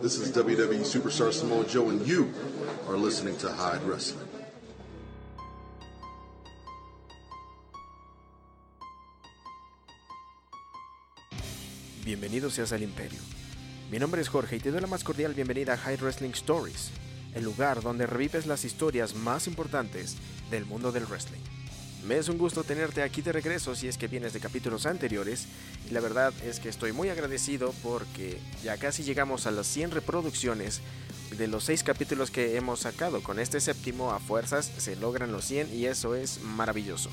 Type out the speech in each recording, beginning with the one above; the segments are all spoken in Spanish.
This is WWE Superstar Samoa Joe, and you are listening to Hyde Wrestling. Bienvenido seas al Imperio. Mi nombre es Jorge y te doy la más cordial bienvenida a High Wrestling Stories, el lugar donde revives las historias más importantes del mundo del wrestling. Me es un gusto tenerte aquí de regreso si es que vienes de capítulos anteriores y la verdad es que estoy muy agradecido porque ya casi llegamos a las 100 reproducciones de los 6 capítulos que hemos sacado. Con este séptimo a fuerzas se logran los 100 y eso es maravilloso.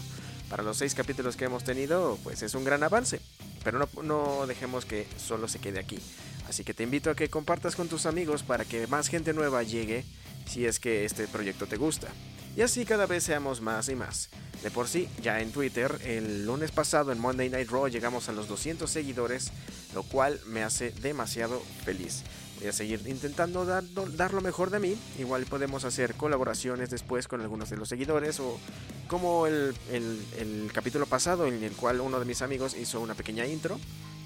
Para los 6 capítulos que hemos tenido pues es un gran avance, pero no, no dejemos que solo se quede aquí. Así que te invito a que compartas con tus amigos para que más gente nueva llegue si es que este proyecto te gusta. Y así cada vez seamos más y más. De por sí, ya en Twitter, el lunes pasado en Monday Night Raw llegamos a los 200 seguidores, lo cual me hace demasiado feliz. Voy a seguir intentando dar, dar, lo mejor de mí. Igual podemos hacer colaboraciones después con algunos de los seguidores o como el, el, capítulo pasado en el cual uno de mis amigos hizo una pequeña intro.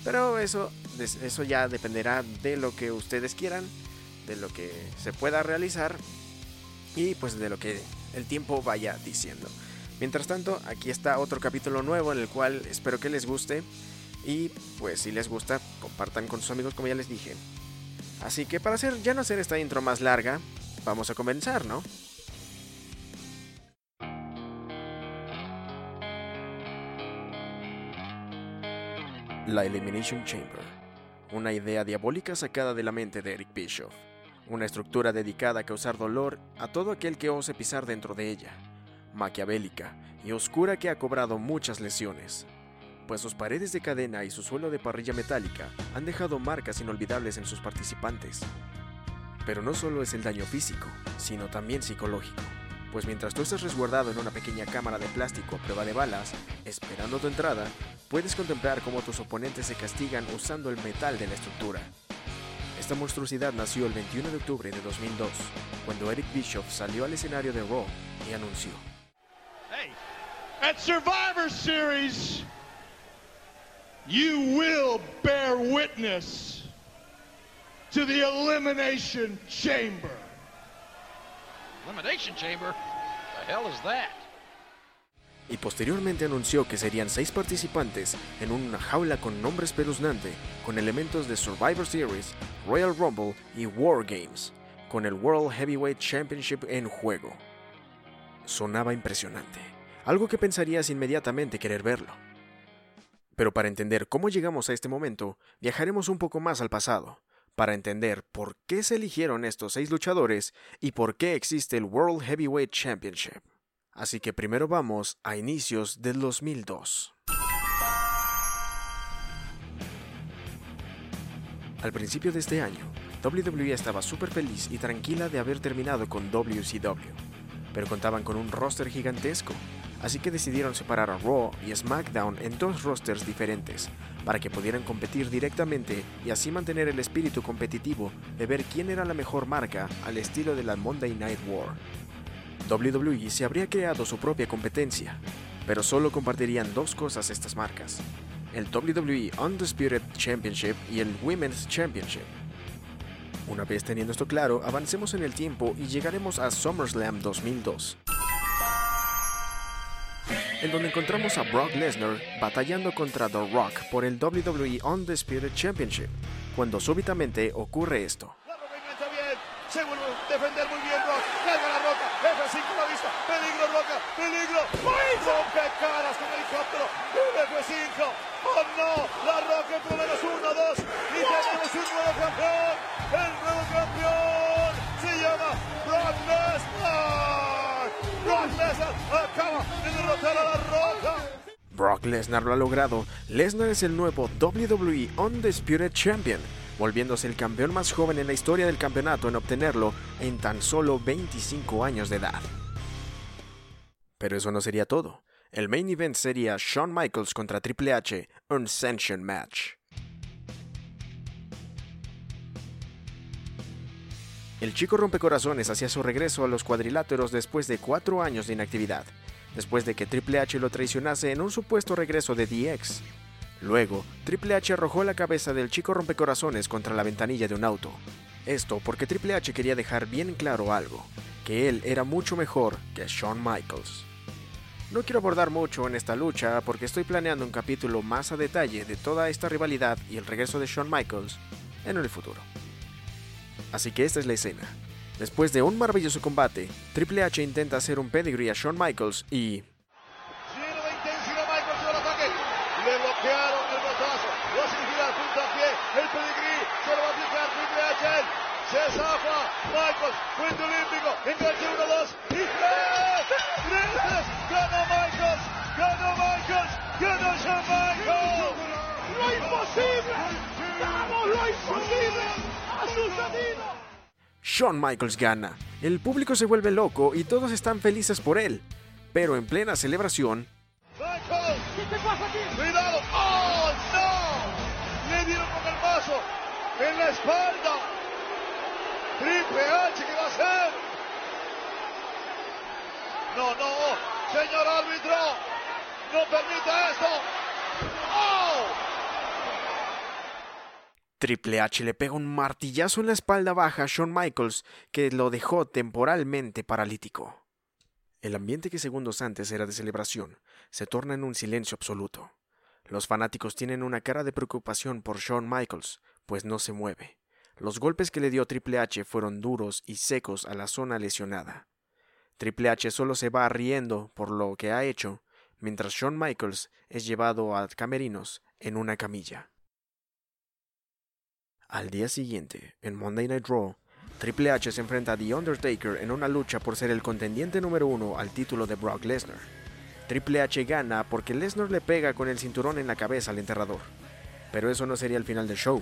Pero eso, eso ya dependerá de lo que ustedes quieran, de lo que se pueda realizar y pues de lo que el tiempo vaya diciendo. Mientras tanto, aquí está otro capítulo nuevo en el cual espero que les guste y pues si les gusta, compartan con sus amigos como ya les dije. Así que para hacer, ya no hacer esta intro más larga, vamos a comenzar, ¿no? La Elimination Chamber. Una idea diabólica sacada de la mente de Eric Bischoff. Una estructura dedicada a causar dolor a todo aquel que ose pisar dentro de ella maquiavélica y oscura que ha cobrado muchas lesiones, pues sus paredes de cadena y su suelo de parrilla metálica han dejado marcas inolvidables en sus participantes. Pero no solo es el daño físico, sino también psicológico, pues mientras tú estás resguardado en una pequeña cámara de plástico a prueba de balas, esperando tu entrada, puedes contemplar cómo tus oponentes se castigan usando el metal de la estructura. Esta monstruosidad nació el 21 de octubre de 2002, cuando Eric Bischoff salió al escenario de Raw y anunció at Survivor Series, you will bear witness to the Elimination Chamber. Elimination Chamber? The hell is that? Y posteriormente anunció que serían seis participantes en una jaula con nombre espeluznante, con elementos de Survivor Series, Royal Rumble y War Games, con el World Heavyweight Championship en juego. Sonaba impresionante algo que pensarías inmediatamente querer verlo. Pero para entender cómo llegamos a este momento, viajaremos un poco más al pasado, para entender por qué se eligieron estos seis luchadores y por qué existe el World Heavyweight Championship. Así que primero vamos a inicios del 2002. Al principio de este año, WWE estaba súper feliz y tranquila de haber terminado con WCW, pero contaban con un roster gigantesco así que decidieron separar a Raw y SmackDown en dos rosters diferentes, para que pudieran competir directamente y así mantener el espíritu competitivo de ver quién era la mejor marca al estilo de la Monday Night War. WWE se habría creado su propia competencia, pero solo compartirían dos cosas estas marcas, el WWE Undisputed Championship y el Women's Championship. Una vez teniendo esto claro, avancemos en el tiempo y llegaremos a SummerSlam 2002 en donde encontramos a Brock Lesnar batallando contra The Rock por el WWE Undisputed Championship, cuando súbitamente ocurre esto Brock. Carga la roca. F5 la vista. Peligro Roca. Peligro. Rompe caras con helicóptero. F5. Oh no. La roca por menos uno, dos. Y tenemos un nuevo campeón. El nuevo campeón se llama Brock Lesnar. Brock Lesnar acaba Brock Lesnar lo ha logrado. Lesnar es el nuevo WWE Undisputed Champion, volviéndose el campeón más joven en la historia del campeonato en obtenerlo en tan solo 25 años de edad. Pero eso no sería todo. El main event sería Shawn Michaels contra Triple H, un Sanction Match. El chico rompecorazones hacía su regreso a los cuadriláteros después de cuatro años de inactividad después de que Triple H lo traicionase en un supuesto regreso de DX. Luego, Triple H arrojó la cabeza del chico rompecorazones contra la ventanilla de un auto. Esto porque Triple H quería dejar bien claro algo, que él era mucho mejor que Shawn Michaels. No quiero abordar mucho en esta lucha porque estoy planeando un capítulo más a detalle de toda esta rivalidad y el regreso de Shawn Michaels en el futuro. Así que esta es la escena. Después de un maravilloso combate, Triple H intenta hacer un pedigree a Shawn Michaels y... Le bloquearon el botazo. Se zafa. Michaels. Cuento olímpico. Enganche 1, 2 y 3. 3. Ganó Michaels. Ganó Michaels. Ganó Shawn Michaels. Lo imposible. Vamos, lo imposible. Ha sucedido. Shawn Michaels gana. El público se vuelve loco y todos están felices por él. Pero en plena celebración, Michael. ¿Qué te pasa aquí? Cuidado. ¡Oh, no! Le dieron con el vaso en la espalda. Triple H, ¿qué va a hacer? No, no. Señor árbitro. No permita esto. ¡Oh! Triple H le pega un martillazo en la espalda baja a Shawn Michaels que lo dejó temporalmente paralítico. El ambiente que segundos antes era de celebración se torna en un silencio absoluto. Los fanáticos tienen una cara de preocupación por Shawn Michaels, pues no se mueve. Los golpes que le dio Triple H fueron duros y secos a la zona lesionada. Triple H solo se va riendo por lo que ha hecho, mientras Shawn Michaels es llevado a camerinos en una camilla. Al día siguiente, en Monday Night Raw, Triple H se enfrenta a The Undertaker en una lucha por ser el contendiente número uno al título de Brock Lesnar. Triple H gana porque Lesnar le pega con el cinturón en la cabeza al enterrador. Pero eso no sería el final del show,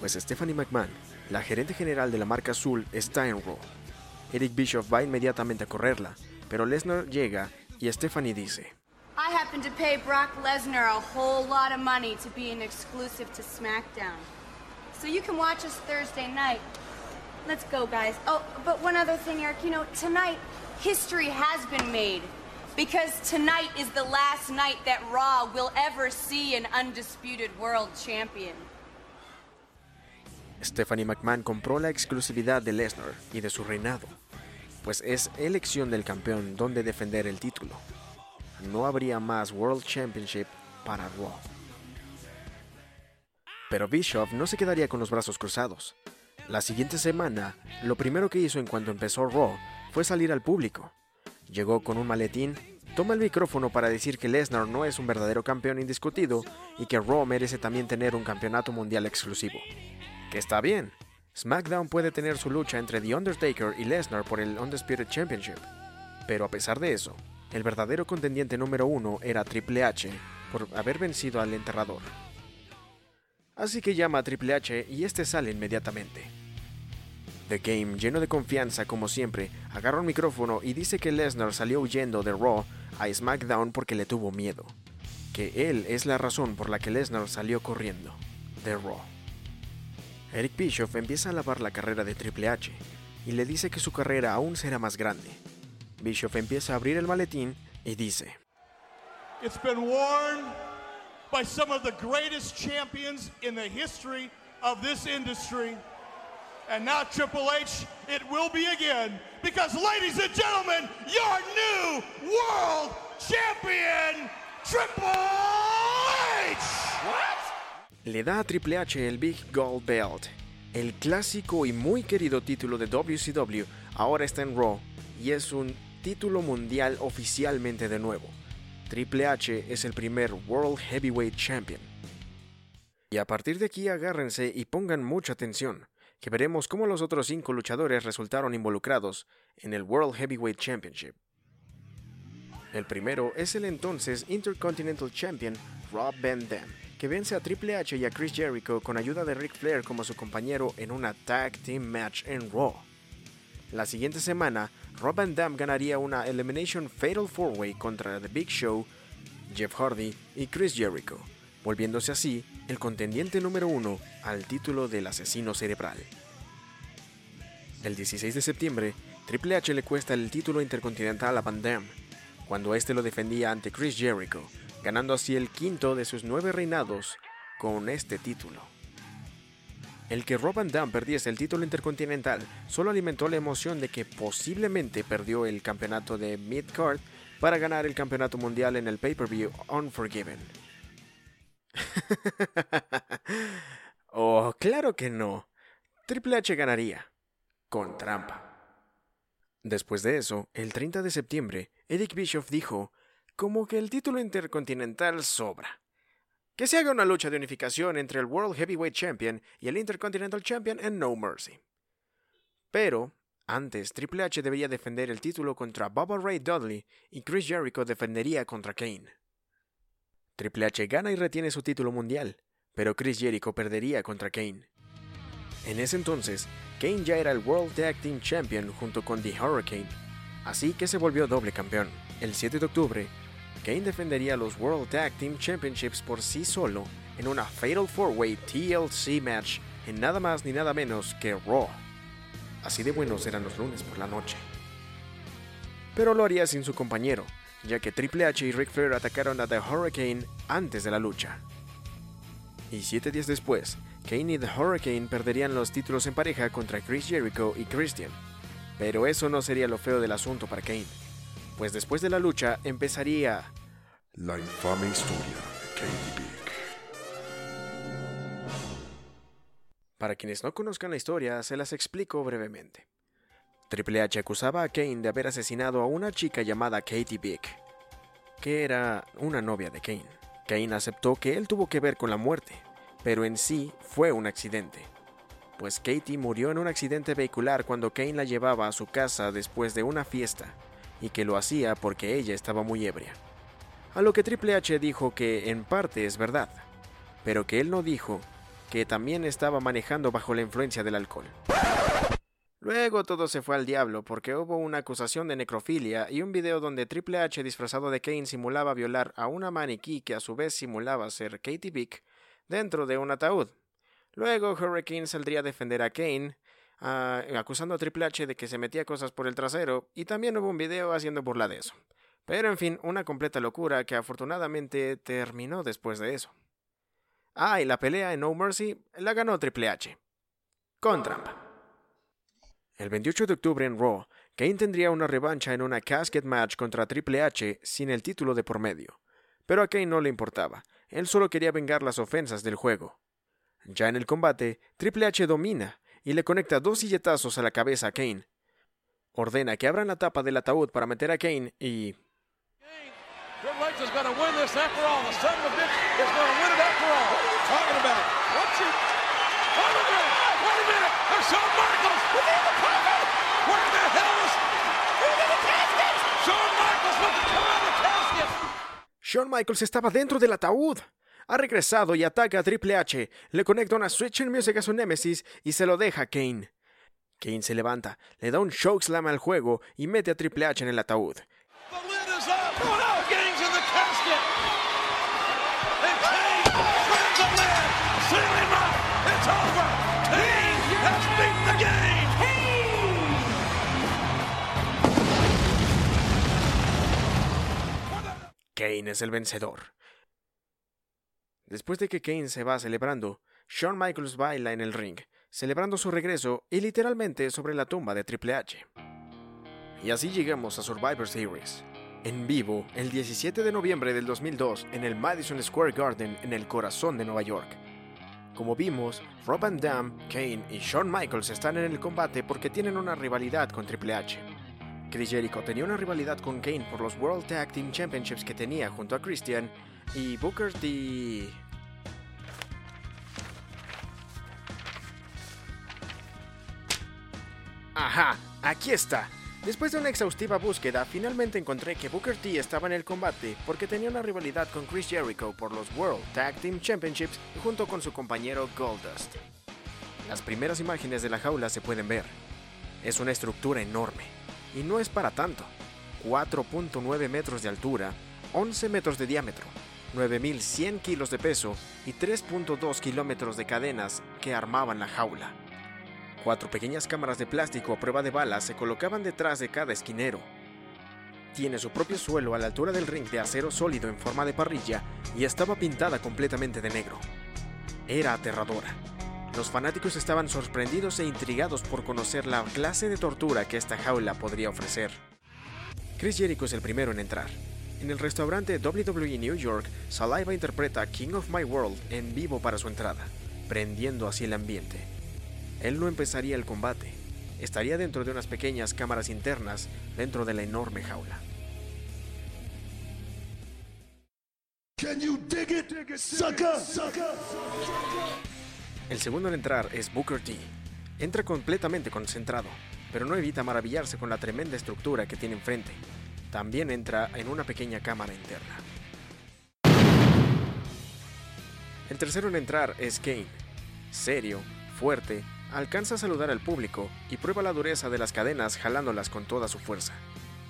pues Stephanie McMahon, la gerente general de la marca azul, está en Raw. Eric Bischoff va inmediatamente a correrla, pero Lesnar llega y Stephanie dice, I happen to pay Brock Lesnar a whole lot of money to be an exclusive to SmackDown. So you can watch us Thursday night. Let's go, guys. Oh, but one other thing, Eric. You know, tonight, history has been made. Because tonight is the last night that Raw will ever see an undisputed world champion. Stephanie McMahon compró la exclusividad de Lesnar y de su reinado, pues es elección del campeón donde defender el título. No habría más World Championship para Raw. Pero Bischoff no se quedaría con los brazos cruzados. La siguiente semana, lo primero que hizo en cuanto empezó Raw fue salir al público. Llegó con un maletín, toma el micrófono para decir que Lesnar no es un verdadero campeón indiscutido y que Raw merece también tener un campeonato mundial exclusivo. Está bien, SmackDown puede tener su lucha entre The Undertaker y Lesnar por el Undisputed Championship. Pero a pesar de eso, el verdadero contendiente número uno era Triple H por haber vencido al enterrador. Así que llama a Triple H y este sale inmediatamente. The Game, lleno de confianza como siempre, agarra un micrófono y dice que Lesnar salió huyendo de Raw a SmackDown porque le tuvo miedo. Que él es la razón por la que Lesnar salió corriendo de Raw. Eric Bischoff empieza a alabar la carrera de Triple H y le dice que su carrera aún será más grande. Bischoff empieza a abrir el maletín y dice, It's been worn by some of the greatest champions in the history of this industry. And now, Triple H, it will be again. Because, ladies and gentlemen, your new world champion, Triple H! Le da a Triple H el Big Gold Belt. El clásico y muy querido título de WCW ahora está en Raw y es un título mundial oficialmente de nuevo. Triple H es el primer World Heavyweight Champion. Y a partir de aquí agárrense y pongan mucha atención, que veremos cómo los otros cinco luchadores resultaron involucrados en el World Heavyweight Championship. El primero es el entonces Intercontinental Champion Rob Van Dam, que vence a Triple H y a Chris Jericho con ayuda de Ric Flair como su compañero en una tag team match en Raw. La siguiente semana, Rob Van Dam ganaría una Elimination Fatal 4-Way contra The Big Show, Jeff Hardy y Chris Jericho, volviéndose así el contendiente número uno al título del asesino cerebral. El 16 de septiembre, Triple H le cuesta el título intercontinental a Van Dam, cuando este lo defendía ante Chris Jericho, ganando así el quinto de sus nueve reinados con este título. El que Rob Van perdiese el título intercontinental solo alimentó la emoción de que posiblemente perdió el campeonato de Mid-Card para ganar el campeonato mundial en el pay-per-view Unforgiven. oh, claro que no. Triple H ganaría. Con trampa. Después de eso, el 30 de septiembre, Eric Bischoff dijo, como que el título intercontinental sobra. Que se haga una lucha de unificación entre el World Heavyweight Champion y el Intercontinental Champion en No Mercy. Pero, antes, Triple H debía defender el título contra Bubba Ray Dudley y Chris Jericho defendería contra Kane. Triple H gana y retiene su título mundial, pero Chris Jericho perdería contra Kane. En ese entonces, Kane ya era el World Tag Team Champion junto con The Hurricane, así que se volvió doble campeón. El 7 de octubre, Kane defendería los World Tag Team Championships por sí solo en una Fatal 4-Way TLC match en nada más ni nada menos que Raw. Así de buenos eran los lunes por la noche. Pero lo haría sin su compañero, ya que Triple H y Ric Flair atacaron a The Hurricane antes de la lucha. Y siete días después, Kane y The Hurricane perderían los títulos en pareja contra Chris Jericho y Christian. Pero eso no sería lo feo del asunto para Kane, pues después de la lucha empezaría La infame historia de Katie Big. Para quienes no conozcan la historia, se las explico brevemente. Triple H acusaba a Kane de haber asesinado a una chica llamada Katie Big, que era una novia de Kane. Kane aceptó que él tuvo que ver con la muerte, pero en sí fue un accidente, pues Katie murió en un accidente vehicular cuando Kane la llevaba a su casa después de una fiesta, y que lo hacía porque ella estaba muy ebria. A lo que Triple H dijo que en parte es verdad, pero que él no dijo que también estaba manejando bajo la influencia del alcohol. Luego todo se fue al diablo porque hubo una acusación de necrofilia y un video donde Triple H disfrazado de Kane simulaba violar a una maniquí que a su vez simulaba ser Katie Vick dentro de un ataúd. Luego Hurricane saldría a defender a Kane, ah, acusando a Triple H de que se metía cosas por el trasero y también hubo un video haciendo burla de eso. Pero en fin, una completa locura que afortunadamente terminó después de eso. Ah, y la pelea en No Mercy la ganó Triple H. Con trampa. El 28 de octubre en Raw, Kane tendría una revancha en una casket match contra Triple H sin el título de por medio. Pero a Kane no le importaba, él solo quería vengar las ofensas del juego. Ya en el combate, Triple H domina y le conecta dos silletazos a la cabeza a Kane. Ordena que abran la tapa del ataúd para meter a Kane y... Shawn Michaels estaba dentro del ataúd. Ha regresado y ataca a Triple H, le conecta una Switch Music a su Nemesis y se lo deja a Kane. Kane se levanta, le da un chokeslam al juego y mete a Triple H en el ataúd. Kane es el vencedor. Después de que Kane se va celebrando, Shawn Michaels baila en el ring, celebrando su regreso y literalmente sobre la tumba de Triple H. Y así llegamos a Survivor Series, en vivo el 17 de noviembre del 2002 en el Madison Square Garden en el corazón de Nueva York. Como vimos, Rob Van Dam, Kane y Shawn Michaels están en el combate porque tienen una rivalidad con Triple H. Chris Jericho tenía una rivalidad con Kane por los World Tag Team Championships que tenía junto a Christian y Booker T. Ajá, aquí está. Después de una exhaustiva búsqueda, finalmente encontré que Booker T estaba en el combate porque tenía una rivalidad con Chris Jericho por los World Tag Team Championships junto con su compañero Goldust. Las primeras imágenes de la jaula se pueden ver. Es una estructura enorme. Y no es para tanto. 4.9 metros de altura, 11 metros de diámetro, 9.100 kilos de peso y 3.2 kilómetros de cadenas que armaban la jaula. Cuatro pequeñas cámaras de plástico a prueba de balas se colocaban detrás de cada esquinero. Tiene su propio suelo a la altura del ring de acero sólido en forma de parrilla y estaba pintada completamente de negro. Era aterradora. Los fanáticos estaban sorprendidos e intrigados por conocer la clase de tortura que esta jaula podría ofrecer. Chris Jericho es el primero en entrar. En el restaurante WWE New York, Saliva interpreta King of My World en vivo para su entrada, prendiendo así el ambiente. Él no empezaría el combate, estaría dentro de unas pequeñas cámaras internas dentro de la enorme jaula. El segundo en entrar es Booker T. Entra completamente concentrado, pero no evita maravillarse con la tremenda estructura que tiene enfrente. También entra en una pequeña cámara interna. El tercero en entrar es Kane. Serio, fuerte, alcanza a saludar al público y prueba la dureza de las cadenas jalándolas con toda su fuerza,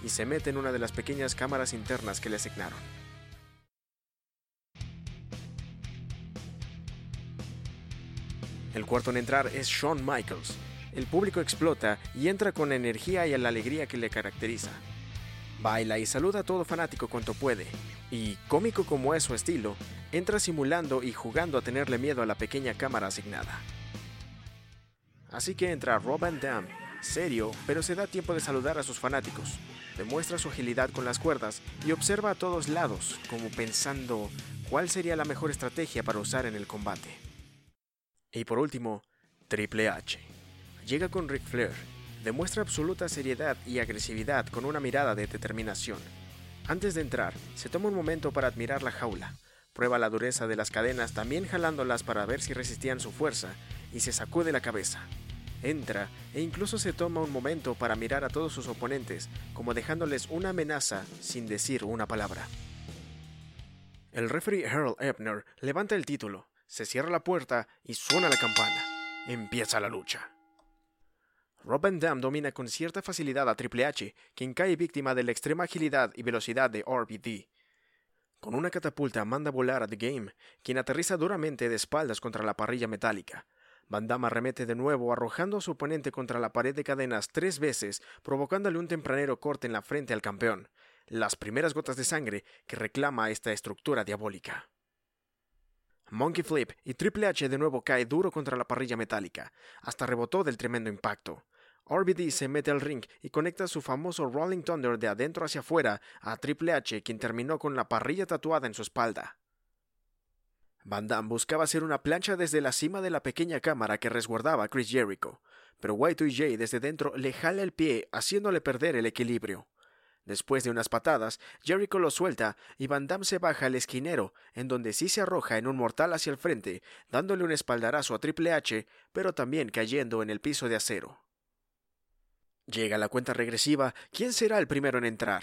y se mete en una de las pequeñas cámaras internas que le asignaron. El cuarto en entrar es Shawn Michaels. El público explota y entra con energía y la alegría que le caracteriza. Baila y saluda a todo fanático cuanto puede, y, cómico como es su estilo, entra simulando y jugando a tenerle miedo a la pequeña cámara asignada. Así que entra Rob Van Dam, serio, pero se da tiempo de saludar a sus fanáticos, demuestra su agilidad con las cuerdas y observa a todos lados, como pensando cuál sería la mejor estrategia para usar en el combate. Y por último, Triple H. Llega con Ric Flair, demuestra absoluta seriedad y agresividad con una mirada de determinación. Antes de entrar, se toma un momento para admirar la jaula, prueba la dureza de las cadenas también jalándolas para ver si resistían su fuerza y se sacude la cabeza. Entra e incluso se toma un momento para mirar a todos sus oponentes, como dejándoles una amenaza sin decir una palabra. El referee Earl Ebner levanta el título, se cierra la puerta y suena la campana. Empieza la lucha. Rob Van Dam domina con cierta facilidad a Triple H, quien cae víctima de la extrema agilidad y velocidad de RBD. Con una catapulta manda volar a The Game, quien aterriza duramente de espaldas contra la parrilla metálica. Van Damme arremete de nuevo, arrojando a su oponente contra la pared de cadenas tres veces, provocándole un tempranero corte en la frente al campeón, las primeras gotas de sangre que reclama esta estructura diabólica. Monkey Flip y Triple H de nuevo cae duro contra la parrilla metálica, hasta rebotó del tremendo impacto. RBD se mete al ring y conecta su famoso Rolling Thunder de adentro hacia afuera a Triple H, quien terminó con la parrilla tatuada en su espalda. Van Damme buscaba hacer una plancha desde la cima de la pequeña cámara que resguardaba a Chris Jericho, pero Y2J desde dentro le jala el pie, haciéndole perder el equilibrio. Después de unas patadas, Jericho lo suelta y Van Damme se baja al esquinero, en donde sí se arroja en un mortal hacia el frente, dándole un espaldarazo a Triple H, pero también cayendo en el piso de acero. Llega la cuenta regresiva, ¿quién será el primero en entrar?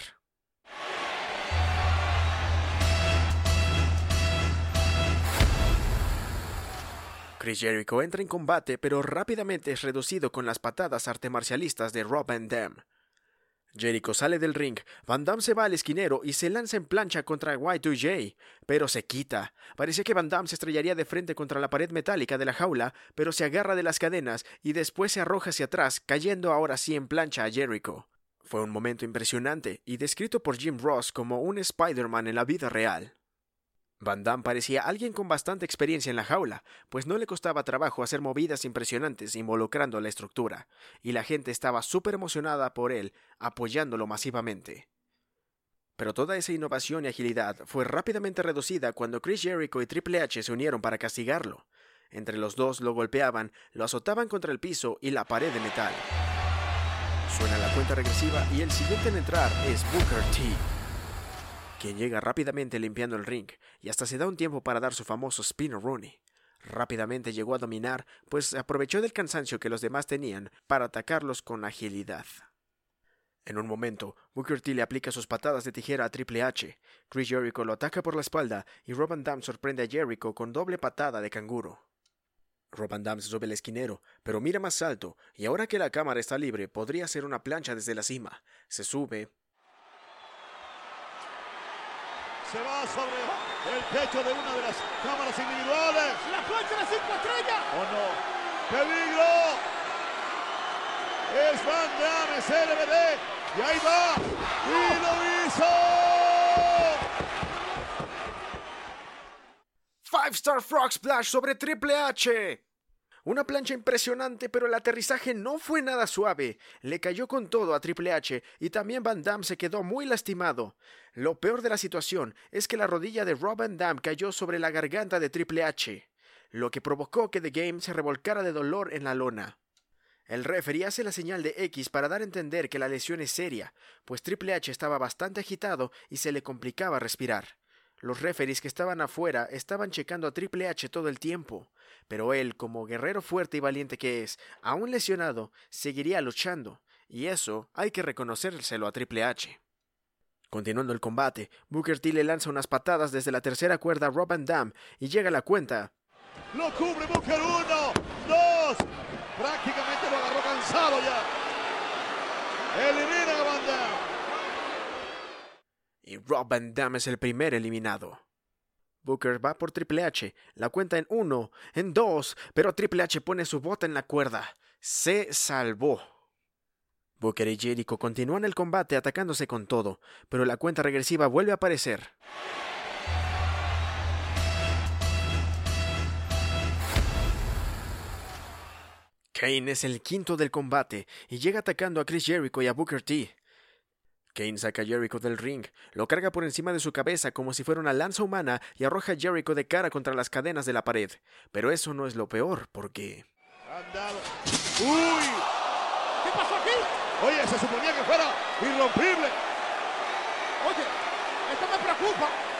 Chris Jericho entra en combate, pero rápidamente es reducido con las patadas artemarcialistas de Rob Van Dam. Jericho sale del ring, Van Damme se va al esquinero y se lanza en plancha contra Y2J, pero se quita. Parecía que Van Damme se estrellaría de frente contra la pared metálica de la jaula, pero se agarra de las cadenas y después se arroja hacia atrás, cayendo ahora sí en plancha a Jericho. Fue un momento impresionante y descrito por Jim Ross como un Spider-Man en la vida real. Van Damme parecía alguien con bastante experiencia en la jaula, pues no le costaba trabajo hacer movidas impresionantes involucrando la estructura, y la gente estaba súper emocionada por él, apoyándolo masivamente. Pero toda esa innovación y agilidad fue rápidamente reducida cuando Chris Jericho y Triple H se unieron para castigarlo. Entre los dos lo golpeaban, lo azotaban contra el piso y la pared de metal. Suena la cuenta regresiva y el siguiente en entrar es Booker T quien llega rápidamente limpiando el ring y hasta se da un tiempo para dar su famoso spin Rooney. Rápidamente llegó a dominar, pues aprovechó del cansancio que los demás tenían para atacarlos con agilidad. En un momento, Booker T le aplica sus patadas de tijera a Triple H. Chris Jericho lo ataca por la espalda y Roban Dam sorprende a Jericho con doble patada de canguro. Roban Dam se sube el esquinero, pero mira más alto, y ahora que la cámara está libre, podría ser una plancha desde la cima. Se sube, se va sobre el techo de una de las cámaras individuales. La plancha de cinco estrellas. ¡Oh no! ¡Peligro! Es Van Damme, CLBD. Y ahí va. ¡Y lo hizo! Five Star Frog Splash sobre Triple H. Una plancha impresionante, pero el aterrizaje no fue nada suave. Le cayó con todo a Triple H y también Van Damme se quedó muy lastimado. Lo peor de la situación es que la rodilla de Rob Van Damme cayó sobre la garganta de Triple H, lo que provocó que The Game se revolcara de dolor en la lona. El referee hace la señal de X para dar a entender que la lesión es seria, pues Triple H estaba bastante agitado y se le complicaba respirar. Los referees que estaban afuera estaban checando a Triple H todo el tiempo, pero él, como guerrero fuerte y valiente que es, aún lesionado, seguiría luchando, y eso hay que reconocérselo a Triple H. Continuando el combate, Booker T le lanza unas patadas desde la tercera cuerda a Rob Van Dam y llega a la cuenta. Lo cubre Booker uno, dos, prácticamente lo agarró cansado ya. Damme y Rob Van Damme es el primer eliminado. Booker va por Triple H, la cuenta en uno, en dos, pero Triple H pone su bota en la cuerda. Se salvó. Booker y Jericho continúan el combate atacándose con todo, pero la cuenta regresiva vuelve a aparecer. Kane es el quinto del combate y llega atacando a Chris Jericho y a Booker T. Kane saca a Jericho del ring, lo carga por encima de su cabeza como si fuera una lanza humana y arroja a Jericho de cara contra las cadenas de la pared. Pero eso no es lo peor, porque... ¡Uy! ¿Qué pasó aquí? Oye, se suponía que fuera irrompible. Oye, esto me preocupa.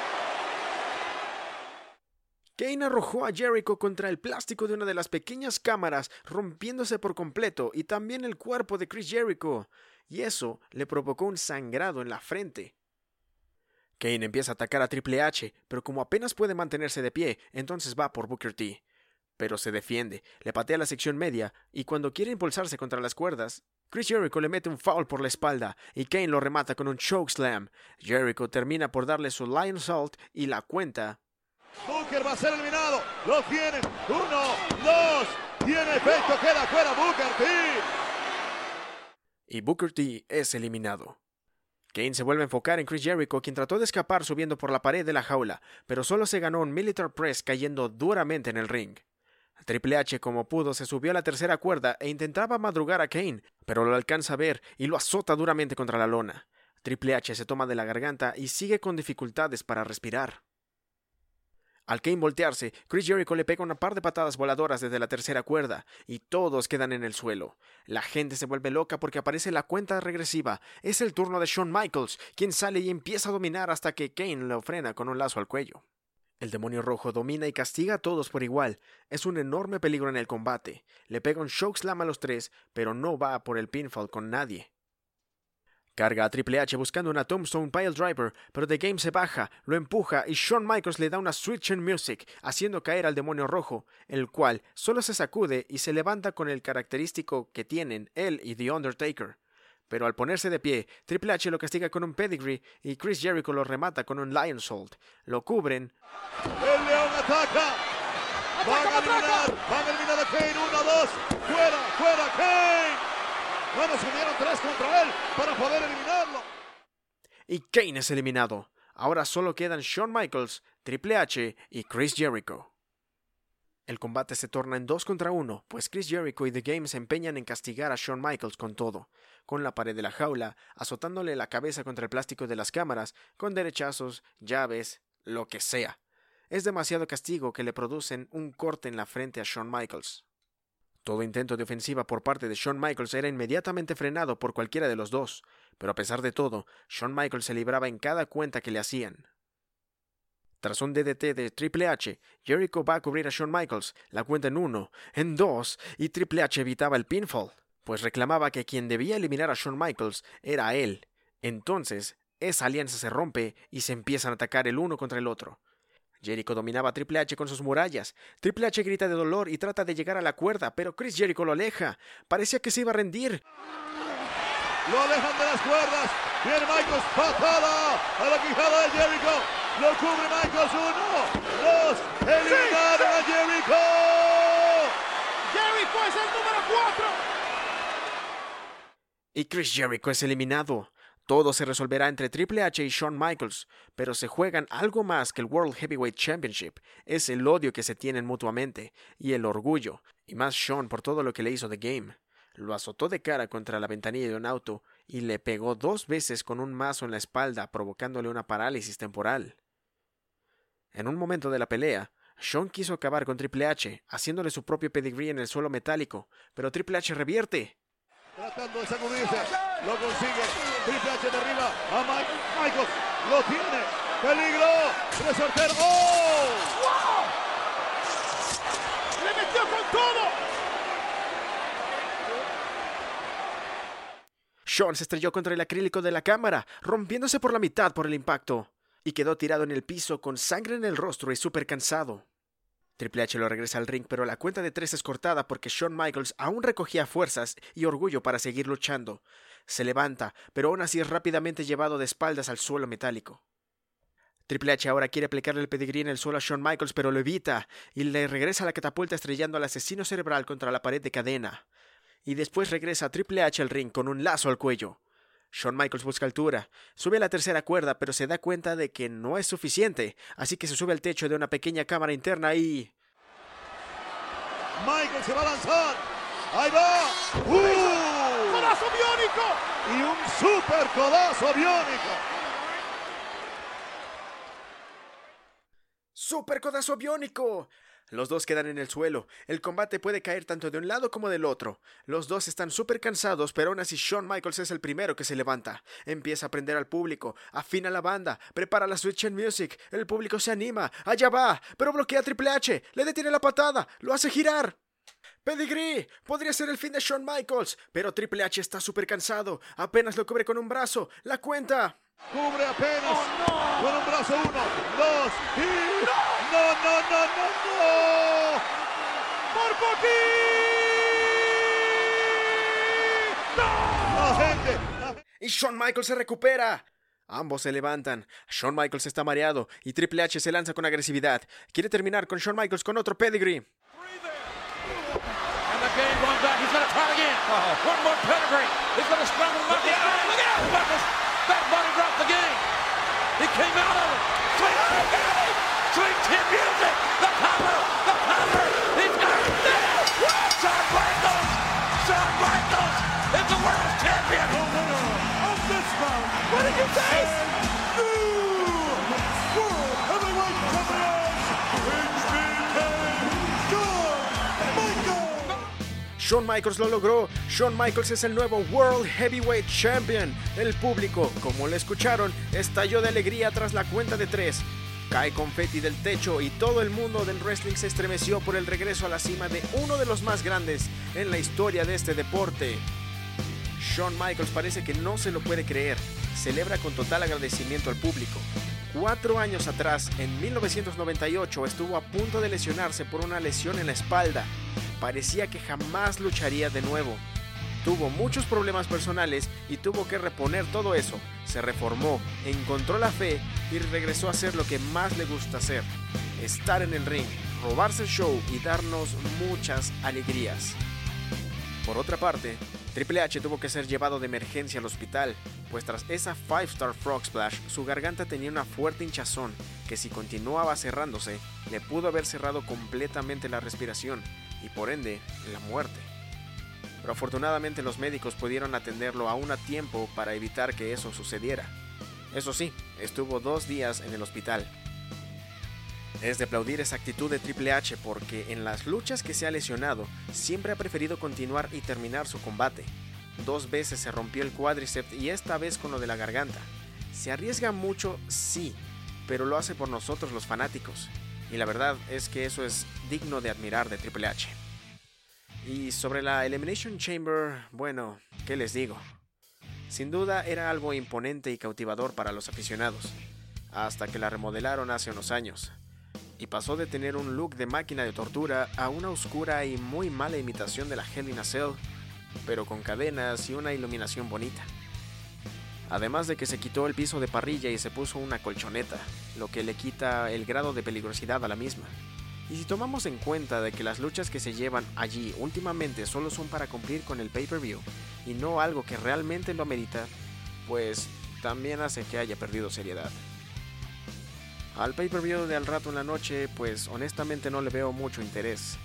Kane arrojó a Jericho contra el plástico de una de las pequeñas cámaras, rompiéndose por completo, y también el cuerpo de Chris Jericho y eso le provocó un sangrado en la frente. Kane empieza a atacar a Triple H, pero como apenas puede mantenerse de pie, entonces va por Booker T. Pero se defiende, le patea la sección media, y cuando quiere impulsarse contra las cuerdas, Chris Jericho le mete un foul por la espalda, y Kane lo remata con un chokeslam. Jericho termina por darle su Lion Salt y la cuenta. Booker va a ser eliminado, lo tienen, uno, dos, tiene efecto, queda fuera Booker T y Booker T es eliminado. Kane se vuelve a enfocar en Chris Jericho, quien trató de escapar subiendo por la pared de la jaula, pero solo se ganó un Militar Press cayendo duramente en el ring. Triple H como pudo se subió a la tercera cuerda e intentaba madrugar a Kane, pero lo alcanza a ver y lo azota duramente contra la lona. Triple H se toma de la garganta y sigue con dificultades para respirar. Al Kane voltearse, Chris Jericho le pega una par de patadas voladoras desde la tercera cuerda, y todos quedan en el suelo. La gente se vuelve loca porque aparece la cuenta regresiva. Es el turno de Shawn Michaels, quien sale y empieza a dominar hasta que Kane lo frena con un lazo al cuello. El demonio rojo domina y castiga a todos por igual. Es un enorme peligro en el combate. Le pega un chokeslam a los tres, pero no va por el pinfall con nadie. Carga a Triple H buscando una Tombstone Pile Driver, pero The Game se baja, lo empuja y Shawn Michaels le da una Switch in Music, haciendo caer al demonio rojo, el cual solo se sacude y se levanta con el característico que tienen él y The Undertaker. Pero al ponerse de pie, Triple H lo castiga con un pedigree y Chris Jericho lo remata con un Lion Salt. Lo cubren. El león ataca. Van a eliminar, van a eliminar a Kane. Uno, dos. Fuera, fuera, Kane. Bueno, se tres contra él para poder eliminarlo. Y Kane es eliminado. Ahora solo quedan Shawn Michaels, Triple H y Chris Jericho. El combate se torna en dos contra uno, pues Chris Jericho y The Game se empeñan en castigar a Shawn Michaels con todo, con la pared de la jaula, azotándole la cabeza contra el plástico de las cámaras, con derechazos, llaves, lo que sea. Es demasiado castigo que le producen un corte en la frente a Shawn Michaels. Todo intento de ofensiva por parte de Shawn Michaels era inmediatamente frenado por cualquiera de los dos, pero a pesar de todo, Shawn Michaels se libraba en cada cuenta que le hacían. Tras un DDT de Triple H, Jericho va a cubrir a Shawn Michaels, la cuenta en uno, en dos, y Triple H evitaba el pinfall, pues reclamaba que quien debía eliminar a Shawn Michaels era él. Entonces, esa alianza se rompe y se empiezan a atacar el uno contra el otro. Jericho dominaba a Triple H con sus murallas. Triple H grita de dolor y trata de llegar a la cuerda, pero Chris Jericho lo aleja. Parecía que se iba a rendir. Lo alejan de las cuerdas. Viene Michaels, patada a la quijada de Jericho. Lo cubre Michaels, uno, dos, eliminaron a Jericho. Jericho es el número cuatro. Y Chris Jericho es eliminado. Todo se resolverá entre Triple H y Shawn Michaels, pero se juegan algo más que el World Heavyweight Championship. Es el odio que se tienen mutuamente y el orgullo. y más Sean por todo lo que le hizo The Game. Lo azotó de cara contra la ventanilla de un auto y le pegó dos veces con un mazo en la espalda, provocándole una parálisis temporal. En un momento de la pelea, Sean quiso acabar con Triple H, haciéndole su propio pedigree en el suelo metálico, pero Triple H revierte. Tratando de sacudirse, lo consigue. Triple H derriba a Mike Michaels, lo tiene. Peligro, resortero. ¡Oh! ¡Le metió con todo! Sean se estrelló contra el acrílico de la cámara, rompiéndose por la mitad por el impacto, y quedó tirado en el piso con sangre en el rostro y súper cansado. Triple H lo regresa al ring, pero la cuenta de tres es cortada porque Shawn Michaels aún recogía fuerzas y orgullo para seguir luchando. Se levanta, pero aún así es rápidamente llevado de espaldas al suelo metálico. Triple H ahora quiere aplicarle el pedigrí en el suelo a Shawn Michaels, pero lo evita y le regresa la catapulta estrellando al asesino cerebral contra la pared de cadena. Y después regresa Triple H al ring con un lazo al cuello. Shawn Michaels busca altura, sube a la tercera cuerda, pero se da cuenta de que no es suficiente, así que se sube al techo de una pequeña cámara interna y... Michael se va a lanzar. Ahí va. ¡Uh! ¡Codazo biónico! Y un super codazo biónico. ¡Super codazo biónico! Los dos quedan en el suelo. El combate puede caer tanto de un lado como del otro. Los dos están súper cansados, pero aún así Shawn Michaels es el primero que se levanta. Empieza a aprender al público, afina la banda, prepara la Switch en Music. El público se anima, allá va, pero bloquea a Triple H, le detiene la patada, lo hace girar. Pedigree, podría ser el fin de Shawn Michaels, pero Triple H está súper cansado, apenas lo cubre con un brazo, la cuenta. Cubre apenas con un brazo uno, dos y... ¡No, no, no, no, no! ¡Por poquito! ¡La gente! la- Y Shawn Michaels se recupera. Ambos se levantan. Shawn Michaels está mareado y Triple H se lanza con agresividad. Quiere terminar con Shawn Michaels con otro pedigree. And the it body dropped game. He came out of it. Sweet, sweet chin music. The cover. The cover. He's got it. Now. Shawn Michaels. Shawn Michaels is the world champion. Of this round, what did you say? World Heavyweight Champion, HBK, Shawn Michaels. Shawn Michaels lo logró. Shawn Michaels es el nuevo World Heavyweight Champion. El público, como le escucharon, estalló de alegría tras la cuenta de tres. Cae confeti del techo y todo el mundo del wrestling se estremeció por el regreso a la cima de uno de los más grandes en la historia de este deporte. Shawn Michaels parece que no se lo puede creer. Celebra con total agradecimiento al público. Cuatro años atrás, en 1998, estuvo a punto de lesionarse por una lesión en la espalda. Parecía que jamás lucharía de nuevo. Tuvo muchos problemas personales y tuvo que reponer todo eso. Se reformó, encontró la fe y regresó a hacer lo que más le gusta hacer. Estar en el ring, robarse el show y darnos muchas alegrías. Por otra parte, Triple H tuvo que ser llevado de emergencia al hospital, pues tras esa 5-Star Frog Splash su garganta tenía una fuerte hinchazón que si continuaba cerrándose, le pudo haber cerrado completamente la respiración y por ende la muerte. Pero afortunadamente los médicos pudieron atenderlo aún a tiempo para evitar que eso sucediera. Eso sí, estuvo dos días en el hospital. Es de aplaudir esa actitud de Triple H porque en las luchas que se ha lesionado siempre ha preferido continuar y terminar su combate. Dos veces se rompió el cuádriceps y esta vez con lo de la garganta. Se arriesga mucho, sí, pero lo hace por nosotros los fanáticos. Y la verdad es que eso es digno de admirar de Triple H. Y sobre la Elimination Chamber, bueno, ¿qué les digo? Sin duda era algo imponente y cautivador para los aficionados, hasta que la remodelaron hace unos años, y pasó de tener un look de máquina de tortura a una oscura y muy mala imitación de la Hell in Cell, pero con cadenas y una iluminación bonita. Además de que se quitó el piso de parrilla y se puso una colchoneta, lo que le quita el grado de peligrosidad a la misma. Y si tomamos en cuenta de que las luchas que se llevan allí últimamente solo son para cumplir con el pay-per-view y no algo que realmente lo amerita, pues también hace que haya perdido seriedad. Al pay-per-view de al rato en la noche, pues honestamente no le veo mucho interés.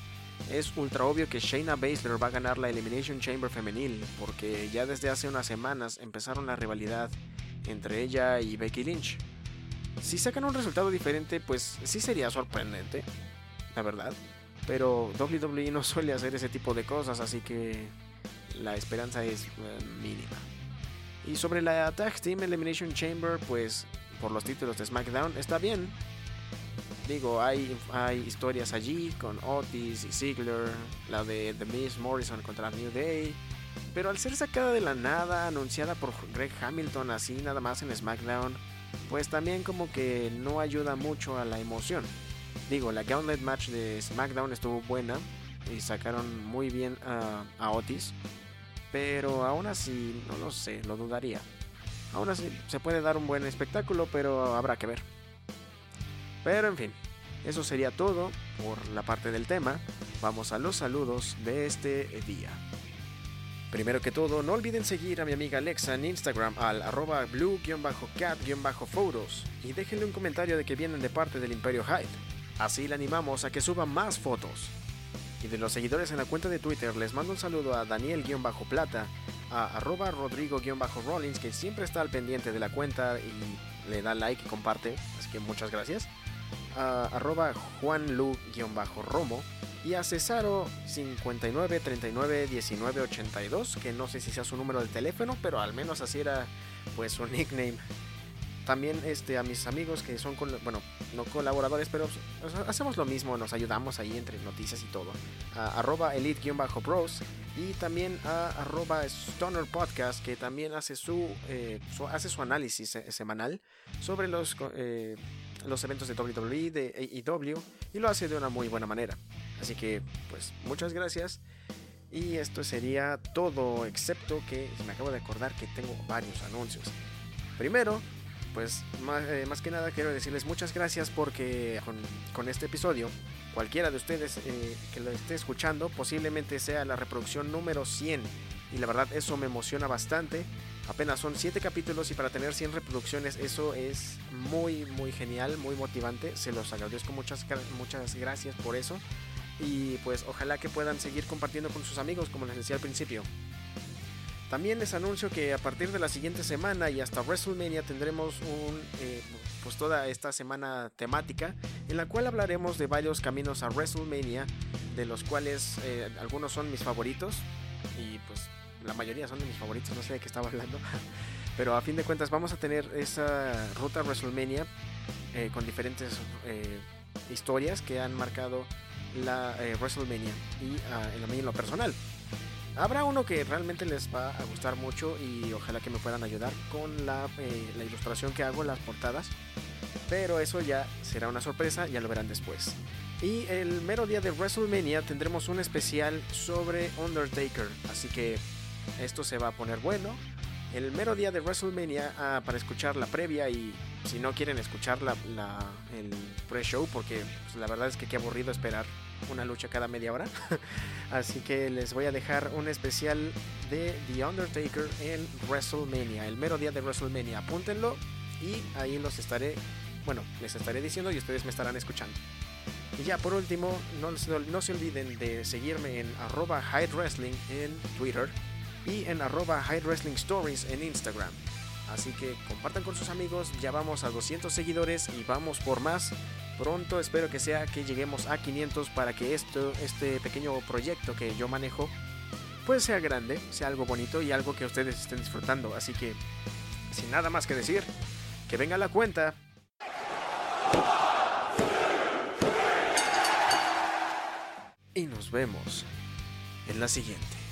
es ultra obvio que Shayna Baszler va a ganar la Elimination Chamber femenil, porque ya desde hace unas semanas empezaron la rivalidad entre ella y Becky Lynch. Si sacan un resultado diferente, pues sí sería sorprendente, la verdad. Pero WWE no suele hacer ese tipo de cosas, así que la esperanza es eh, mínima. Y sobre la Tag Team Elimination Chamber, pues por los títulos de SmackDown está bien. Digo, hay, hay historias allí con Otis y Ziggler, la de The Miz Morrison contra New Day. Pero al ser sacada de la nada, anunciada por Greg Hamilton así nada más en SmackDown, pues también como que no ayuda mucho a la emoción. Digo, la Gauntlet Match de SmackDown estuvo buena y sacaron muy bien a, Otis, pero aún así, no lo sé, lo dudaría. Aún así, se puede dar un buen espectáculo, pero habrá que ver. Pero en fin, eso sería todo por la parte del tema. Vamos a los saludos de este día. Primero que todo, no olviden seguir a mi amiga Alexa en Instagram al arroba blue-cat-photos y déjenle un comentario de que vienen de parte del Imperio Hyde. Así le animamos a que suba más fotos. Y de los seguidores en la cuenta de Twitter les mando un saludo a Daniel-plata, a arroba rodrigo-rollins que siempre está al pendiente de la cuenta y le da like y comparte, así que muchas gracias. A arroba juanlu-romo y a Cesaro 59 39 19 82, que no sé si sea su número de teléfono, pero al menos así era pues su nickname. También este, a mis amigos que son, bueno, no colaboradores, pero hacemos lo mismo, nos ayudamos ahí entre noticias y todo. A elite-bros y también a arroba que también hace su, eh, hace su análisis semanal sobre los, eh, los eventos de WWE, de AEW y lo hace de una muy buena manera. Así que pues muchas gracias. Y esto sería todo, excepto que me acabo de acordar que tengo varios anuncios. Primero, pues eh, más, que nada quiero decirles muchas gracias porque con, este episodio, cualquiera de ustedes eh, que lo esté escuchando, posiblemente sea la reproducción número 100. Y la verdad eso me emociona bastante. Apenas son 7 capítulos y para tener 100 reproducciones eso es muy muy genial, muy motivante. Se los agradezco muchas, muchas gracias por eso. Y pues ojalá que puedan seguir compartiendo con sus amigos como les decía al principio. También les anuncio que a partir de la siguiente semana y hasta WrestleMania tendremos un, eh, pues toda esta semana temática en la cual hablaremos de varios caminos a WrestleMania, de los cuales eh, algunos son mis favoritos y pues la mayoría son de mis favoritos, no sé de qué estaba hablando, pero a fin de cuentas vamos a tener esa ruta WrestleMania eh, con diferentes historias que han marcado la WrestleMania y en, en lo personal. Habrá uno que realmente les va a gustar mucho y ojalá que me puedan ayudar con la, eh, la ilustración que hago, las portadas. Pero eso ya será una sorpresa, ya lo verán después. Y el mero día de WrestleMania tendremos un especial sobre Undertaker. Así que esto se va a poner bueno. El mero día de WrestleMania ah, para escuchar la previa y si no quieren escuchar la, el pre-show porque pues, la verdad es que qué aburrido esperar una lucha cada media hora. Así que les voy a dejar un especial de The Undertaker en WrestleMania, el mero día de WrestleMania. Apúntenlo y ahí los estaré, bueno, les estaré diciendo y ustedes me estarán escuchando. Y ya por último, no, se olviden de seguirme en arroba Wrestling en Twitter y en arroba Wrestling Stories en Instagram. Así que compartan con sus amigos, ya vamos a 200 seguidores y vamos por más. Pronto espero que sea que lleguemos a 500 para que esto, este pequeño proyecto que yo manejo pues sea grande, sea algo bonito y algo que ustedes estén disfrutando. Así que, sin nada más que decir, que venga la cuenta. Y nos vemos en la siguiente.